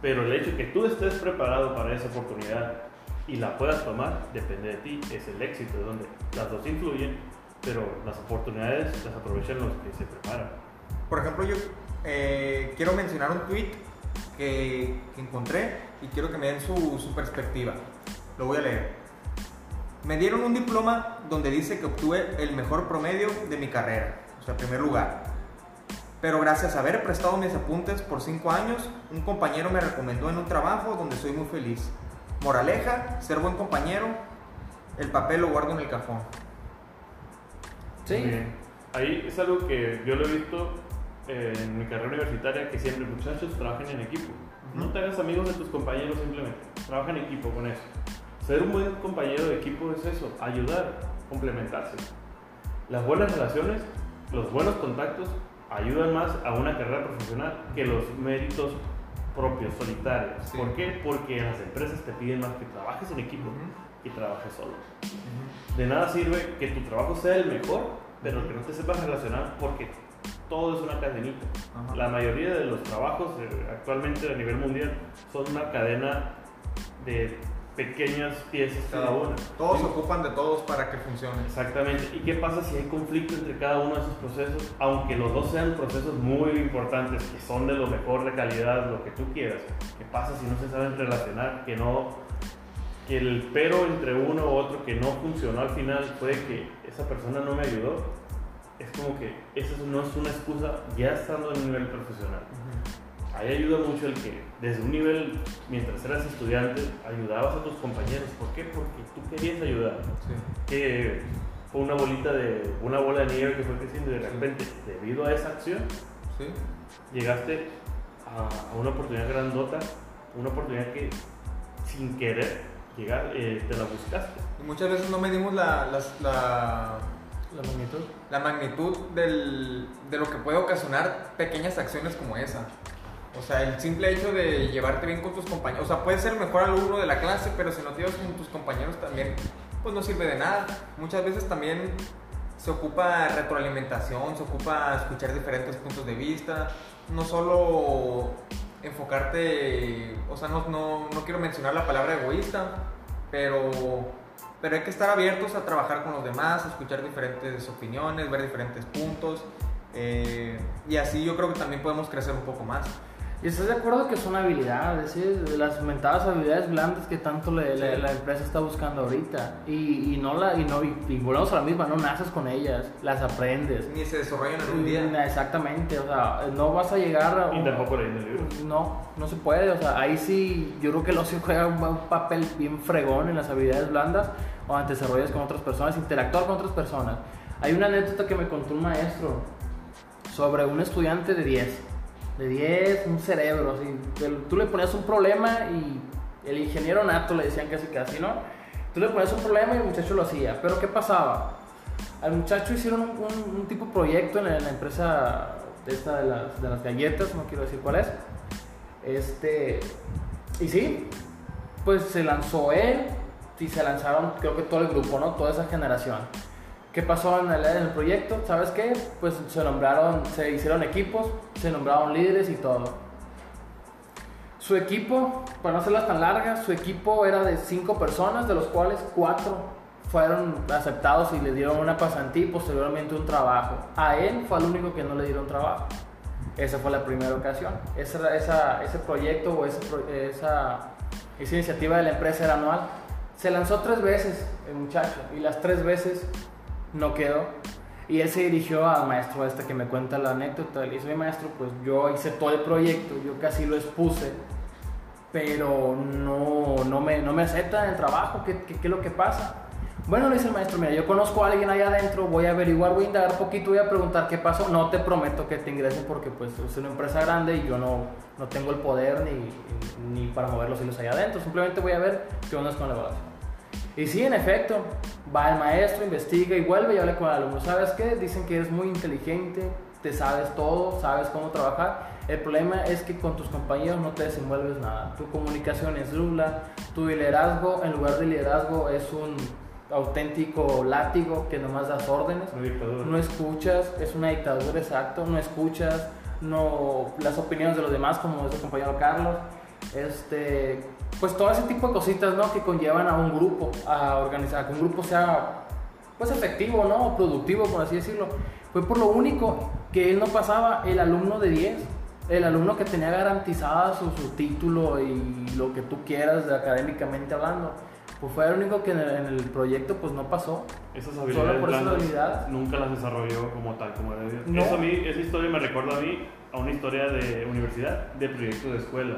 Pero el hecho de que tú estés preparado para esa oportunidad y la puedas tomar, depende de ti, es el éxito, es donde las dos influyen, pero las oportunidades las aprovechan los que se preparan. Por ejemplo, yo eh, quiero mencionar un tweet que, que encontré y quiero que me den su, su perspectiva. Lo voy a leer. Me dieron un diploma donde dice que obtuve el mejor promedio de mi carrera, o sea, primer lugar. Pero gracias a haber prestado mis apuntes por cinco años, un compañero me recomendó en un trabajo donde soy muy feliz. Moraleja, ser buen compañero, el papel lo guardo en el cajón. Sí, bien. Ahí es algo que yo lo he visto eh, en mi carrera universitaria, que siempre muchachos trabajen en equipo. No te hagas amigos de tus compañeros simplemente, trabaja en equipo con eso. Ser un buen compañero de equipo es eso, ayudar, complementarse. Las buenas relaciones, los buenos contactos ayudan más a una carrera profesional que los méritos propios, solitarios. Sí. ¿Por qué? Porque las empresas te piden más que trabajes en equipo y trabajes solo. De nada sirve que tu trabajo sea el mejor, pero que no te sepas relacionar porque todo es una cadenita. La mayoría de los trabajos eh, actualmente a nivel mundial son una cadena de pequeñas piezas cada una. Todos Sí. se ocupan de todos para que funcione. Exactamente. ¿Y qué pasa si hay conflicto entre cada uno de esos procesos? Aunque los dos sean procesos muy importantes, que son de lo mejor de calidad, lo que tú quieras. ¿Qué pasa si no se saben relacionar? Que no que el pero entre uno u otro que no funcionó al final fue que esa persona no me ayudó. Es como que esa no es una excusa ya estando en nivel profesional. Ahí ayuda mucho el que desde un nivel, mientras eras estudiante, ayudabas a tus compañeros. ¿Por qué? Porque tú querías ayudar Sí. que fue una bolita de una bola de nieve que fue creciendo y de repente debido a esa acción Sí. llegaste a, a una oportunidad grandota una oportunidad que sin querer llegar eh, te la buscaste Y muchas veces no medimos la, la, La magnitud. la magnitud del- de lo que puede ocasionar pequeñas acciones como esa. O sea, el simple hecho de llevarte bien con tus compañeros. O sea, puedes ser el mejor alumno de la clase, pero si no te llevas con tus compañeros también, pues no sirve de nada. Muchas veces también se ocupa retroalimentación, se ocupa escuchar diferentes puntos de vista. No solo enfocarte, o sea, no, no, no quiero mencionar la palabra egoísta, pero, pero hay que estar abiertos a trabajar con los demás, a escuchar diferentes opiniones, ver diferentes puntos. eh, y así yo creo que también podemos crecer un poco más. ¿Y estás de acuerdo que son habilidades, ¿sí? las mentadas habilidades blandas que tanto le- le- Sí. la empresa está buscando ahorita? Y, y no la, y no, y, y volvemos a la misma, no naces con ellas, las aprendes. Ni se desarrollan en un día. Exactamente, o sea, no vas a llegar a... y tampoco leí en el libro No, no se puede, o sea, ahí sí, yo creo que el ocio juega un, un papel bien fregón en las habilidades blandas, cuando te desarrollas con otras personas, interactuar con otras personas. Hay una anécdota que me contó un maestro sobre un estudiante de 10, de 10, un cerebro, así, tú le ponías un problema y el ingeniero nato le decían casi casi, ¿no? Tú le ponías un problema y el muchacho lo hacía, pero ¿qué pasaba? Al muchacho hicieron un, tipo de proyecto en la, en la empresa esta de, las, de las galletas, no quiero decir cuál es. Este, y sí, pues se lanzó él y se lanzaron, creo que todo el grupo, ¿no? Toda esa generación. ¿Qué pasó en el, en el proyecto? ¿Sabes qué? Pues se nombraron, se hicieron equipos, se nombraron líderes y todo. Su equipo, para no hacerlas tan largas, su equipo era de cinco personas, de los cuales cuatro fueron aceptados y le dieron una pasantía y posteriormente un trabajo. A él fue el único que no le dieron trabajo. Esa fue la primera ocasión. Esa, esa- ese proyecto o ese esa, esa iniciativa de la empresa era anual. Se lanzó tres veces el muchacho y las tres veces no quedó. Y él se dirigió al maestro este que me cuenta la anécdota. Le dice, "Oye, maestro, pues yo hice todo el proyecto, yo casi lo expuse, pero no, no, me, no me aceptan el trabajo. ¿Qué, qué, qué es lo que pasa? Bueno, le dice el maestro, mira, yo conozco a alguien allá adentro, voy a averiguar, voy a indagar un poquito, voy a preguntar qué pasó. No te prometo que te ingresen porque pues es una empresa grande y yo no, no tengo el poder ni, ni para mover los hilos allá adentro. Simplemente voy a ver qué onda es con la evaluación. Y sí, en efecto, va el maestro, investiga y vuelve y habla con el alumno. ¿Sabes qué? Dicen que eres muy inteligente, te sabes todo, sabes cómo trabajar. El problema es que con tus compañeros no te desenvuelves nada. Tu comunicación es nula, tu liderazgo en lugar de liderazgo es un auténtico látigo que nomás das órdenes. una dictadura No escuchas, es una dictadura exacto, no escuchas no, las opiniones de los demás, como es el compañero Carlos. Este, pues todo ese tipo de cositas ¿no? que conllevan a un grupo, a organizar, a que un grupo sea pues efectivo, ¿no? O productivo, por así decirlo. Fue por lo único que él no pasaba el alumno de 10, el alumno que tenía garantizada su, su título y lo que tú quieras de académicamente hablando. Pues fue el único que en el, proyecto pues no pasó. esas Solo habilidades por esa blandas habilidad. nunca las desarrolló como tal como debió. No. Eso a mí, esa historia me recuerda a mí a una historia de universidad, de proyecto de escuela,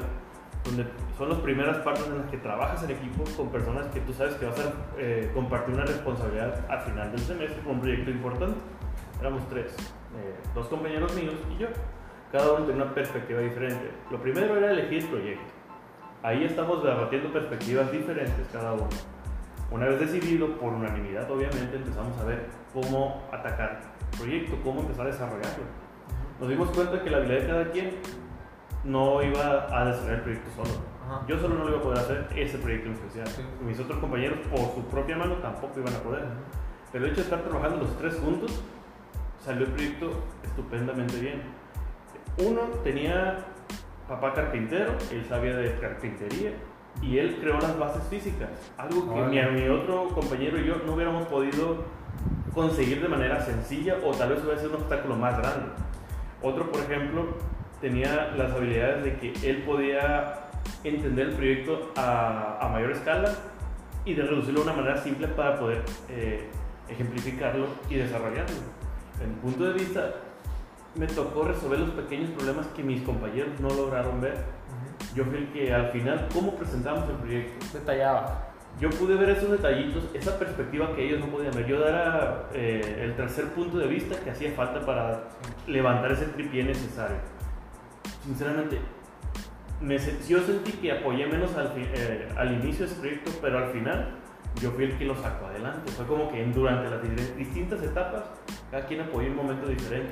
donde son las primeras partes en las que trabajas en equipo con personas que tú sabes que vas a eh, compartir una responsabilidad al final del semestre con un proyecto importante. Éramos tres, eh, dos compañeros míos y yo. Cada uno tenía una perspectiva diferente. Lo primero era elegir el proyecto. Ahí estamos debatiendo perspectivas diferentes cada uno. Una vez decidido, por unanimidad obviamente, empezamos a ver cómo atacar el proyecto, cómo empezar a desarrollarlo. Nos dimos cuenta que la habilidad de cada quien no iba a desarrollar el proyecto solo. Ajá. Yo solo no lo iba a poder hacer ese proyecto en especial. Sí. Mis otros compañeros, por su propia mano, tampoco iban a poder. Pero el hecho de estar trabajando los tres juntos, salió el proyecto estupendamente bien. Uno tenía papá carpintero, él sabía de carpintería y él creó las bases físicas, algo que mi, mi otro compañero y yo no hubiéramos podido conseguir de manera sencilla o tal vez hubiera sido un obstáculo más grande. Otro, por ejemplo, tenía las habilidades de que él podía entender el proyecto a, a mayor escala y de reducirlo de una manera simple para poder eh, ejemplificarlo y desarrollarlo. En mi punto de vista, me tocó resolver los pequeños problemas que mis compañeros no lograron ver. Yo fui el que al final, ¿cómo presentamos el proyecto? Detallaba. Yo pude ver esos detallitos, esa perspectiva que ellos no podían ver. Yo era eh, el tercer punto de vista que hacía falta para levantar ese tripié necesario. Sinceramente, me yo sentí que apoyé menos al, eh, al inicio de ese proyecto, pero al final yo fui el que lo sacó adelante. Fue como que durante las di- distintas etapas, cada quien apoyó un momento diferente.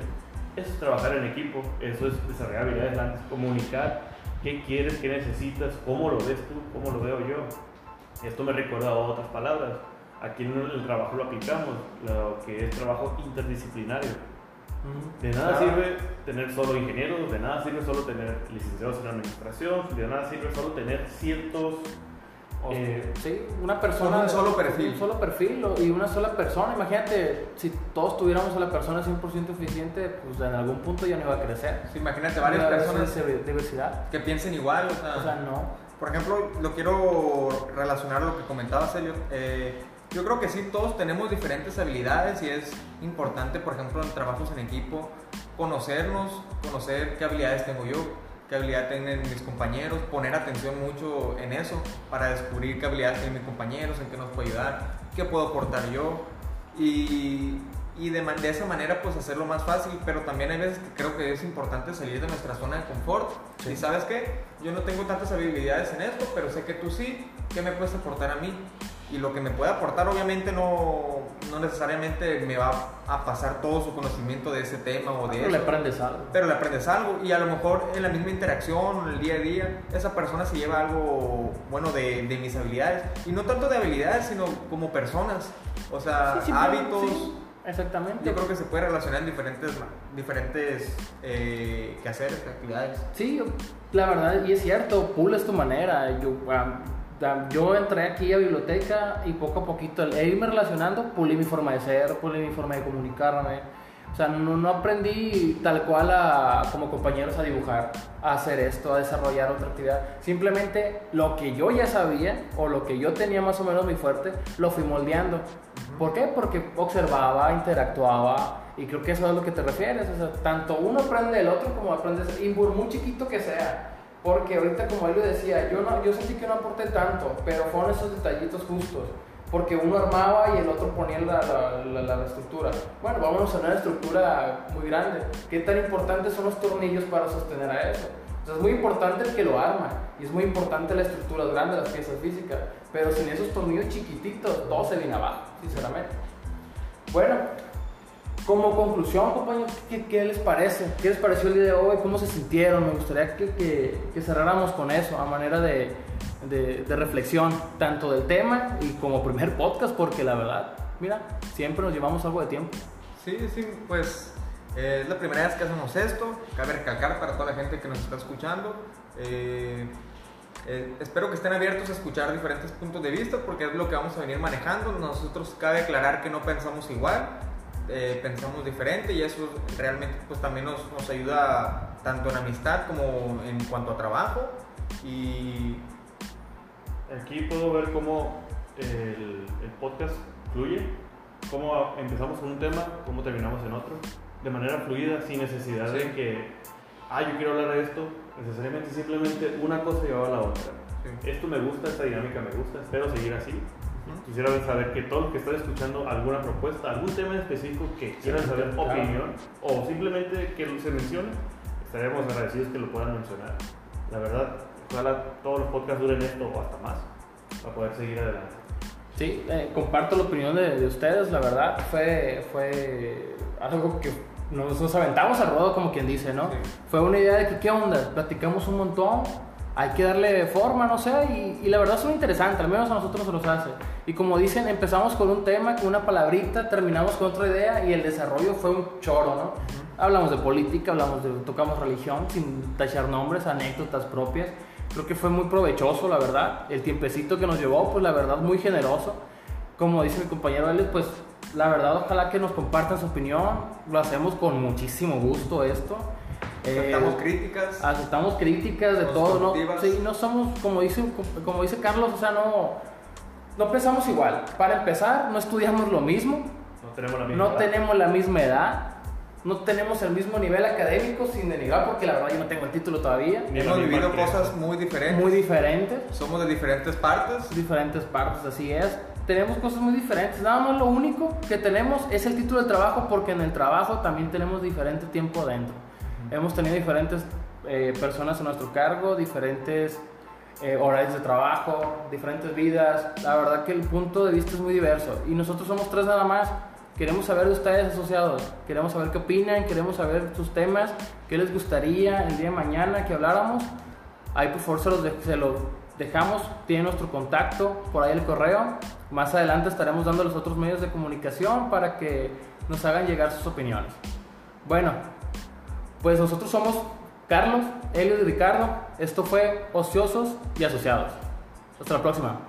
Eso es trabajar en equipo, eso es desarrollar habilidades blandas, comunicar qué quieres, qué necesitas, cómo lo ves tú, cómo lo veo yo. Esto me recuerda a otras palabras. Aquí en el trabajo lo aplicamos, lo que es trabajo interdisciplinario. De nada Claro. sirve tener solo ingenieros, de nada sirve solo tener licenciados en administración, de nada sirve solo tener ciertos... Eh, sí, una persona. con un solo perfil. Un solo perfil y una sola persona. Imagínate, si todos tuviéramos a la persona 100% eficiente, pues en algún punto ya no iba a crecer. Sí, imagínate varias personas esa diversidad. que piensen igual, o sea, O sea, no. por ejemplo, lo quiero relacionar a lo que comentaba Celio. Eh, yo creo que sí, todos tenemos diferentes habilidades y es importante, por ejemplo, en trabajos en equipo, conocernos, conocer qué habilidades tengo yo, qué habilidad tienen mis compañeros, poner atención mucho en eso para descubrir qué habilidades tienen mis compañeros, en qué nos puede ayudar, qué puedo aportar yo y, y de, de esa manera pues hacerlo más fácil, pero también hay veces que creo que es importante salir de nuestra zona de confort Sí. y sabes qué, yo no tengo tantas habilidades en esto, pero sé que tú sí, ¿qué me puedes aportar a mí? Y lo que me puede aportar obviamente no, no necesariamente me va a pasar todo su conocimiento de ese tema o de Pero le eso aprendes algo. pero le aprendes algo y a lo mejor en la misma interacción, en el día a día, esa persona se lleva algo bueno de, de mis habilidades y no tanto de habilidades, sino como personas, o sea, Sí, sí, hábitos. sí, exactamente. Yo creo que se puede relacionar en diferentes, diferentes eh, quehaceres, actividades. Sí, la verdad, y es cierto, pules tu manera. Yo, ah, yo entré aquí a biblioteca y poco a poquito, el irme relacionando, pulí mi forma de ser, pulí mi forma de comunicarme. O sea, no, no aprendí tal cual a, como compañeros a dibujar, a hacer esto, a desarrollar otra actividad. Simplemente lo que yo ya sabía o lo que yo tenía más o menos mi fuerte, lo fui moldeando. ¿Por qué? Porque observaba, interactuaba y creo que eso es a lo que te refieres. O sea, tanto uno aprende del otro como aprendes, y por muy chiquito que sea. Porque ahorita, como él lo decía, yo, no, yo sentí que no aporté tanto, pero fueron esos detallitos justos. Porque uno armaba y el otro ponía la, la, la- la estructura. Bueno, vamos a una estructura muy grande. ¿Qué tan importantes son los tornillos para sostener a eso? Sea, es muy importante el que lo arma y es muy importante la estructura grande, las piezas físicas. Pero sin esos tornillos chiquititos, todo se viene abajo, sinceramente. Bueno, como conclusión, compañeros, ¿qué, qué les parece? ¿Qué les pareció el día de hoy? ¿Cómo se sintieron? Me gustaría que, que- que cerráramos con eso, a manera de, de- de reflexión, tanto del tema y como primer podcast, porque la verdad, mira, siempre nos llevamos algo de tiempo. Sí, sí, pues eh, es la primera vez que hacemos esto. Cabe recalcar para toda la gente que nos está escuchando. eh, eh, espero que estén abiertos a escuchar diferentes puntos de vista porque es lo que vamos a venir manejando. Nosotros cabe aclarar que no pensamos igual, eh, pensamos diferente y eso realmente pues también nos, nos ayuda tanto en amistad como en cuanto a trabajo. Y Aquí puedo ver cómo el, el podcast fluye, cómo empezamos con un tema, cómo terminamos en otro, de manera fluida, sin necesidad de Sí. que, ah, yo quiero hablar de esto, necesariamente simplemente una cosa llevaba a la otra. sí. Esto me gusta, esta dinámica me gusta, espero seguir así. Ujú. Quisiera saber que todos los que están escuchando alguna propuesta, algún tema en específico que quieran saber claro. opinión o simplemente que se mencione, estaríamos agradecidos que lo puedan mencionar. La verdad, ojalá todos los podcasts duren esto o hasta más para poder seguir adelante. Sí, eh, comparto la opinión de, de ustedes, la verdad, fue, fue algo que nos, nos aventamos al ruedo, como quien dice, ¿no? Sí. Fue una idea de que, ¿qué onda? Platicamos un montón, hay que darle forma, no sé, y, y la verdad es muy interesante, al menos a nosotros se nos hace. Y como dicen, empezamos con un tema, con una palabrita, terminamos con otra idea y el desarrollo fue un choro, ¿no? Hablamos de política, hablamos de, tocamos religión, sin tachar nombres, anécdotas propias. Creo que fue muy provechoso, la verdad. El tiempecito que nos llevó, pues la verdad, muy generoso. Como dice mi compañero Elliot, pues la verdad, ojalá que nos compartan su opinión. Lo hacemos con muchísimo gusto esto. Eh, Aceptamos críticas. aceptamos críticas de todo, ¿no? Sí, no somos, como dice, como dice Carlos, o sea, no, no pensamos igual. Para empezar, no estudiamos lo mismo, No tenemos la misma no edad. tenemos la misma edad, no tenemos el mismo nivel académico, sin denigrar, porque la verdad yo no tengo el título todavía. Ni Hemos vivido cosas muy diferentes. Muy diferentes, Somos de diferentes partes. diferentes partes, así es. Tenemos cosas muy diferentes. Nada más lo único que tenemos es el título de trabajo, porque en el trabajo también tenemos diferente tiempo dentro. Hemos tenido diferentes eh, personas a nuestro cargo, diferentes eh, horarios de trabajo, diferentes vidas. La verdad que el punto de vista es muy diverso. Y nosotros somos tres nada más. Queremos saber de ustedes asociados. Queremos saber qué opinan, queremos saber sus temas, qué les gustaría el día de mañana que habláramos. Ahí por favor se los, de- se los dejamos, tiene nuestro contacto, por ahí el correo. Más adelante estaremos dando los otros medios de comunicación para que nos hagan llegar sus opiniones. Bueno, pues nosotros somos Carlos, Elio y Ricardo. Esto fue Ociosos y Asociados. Hasta la próxima.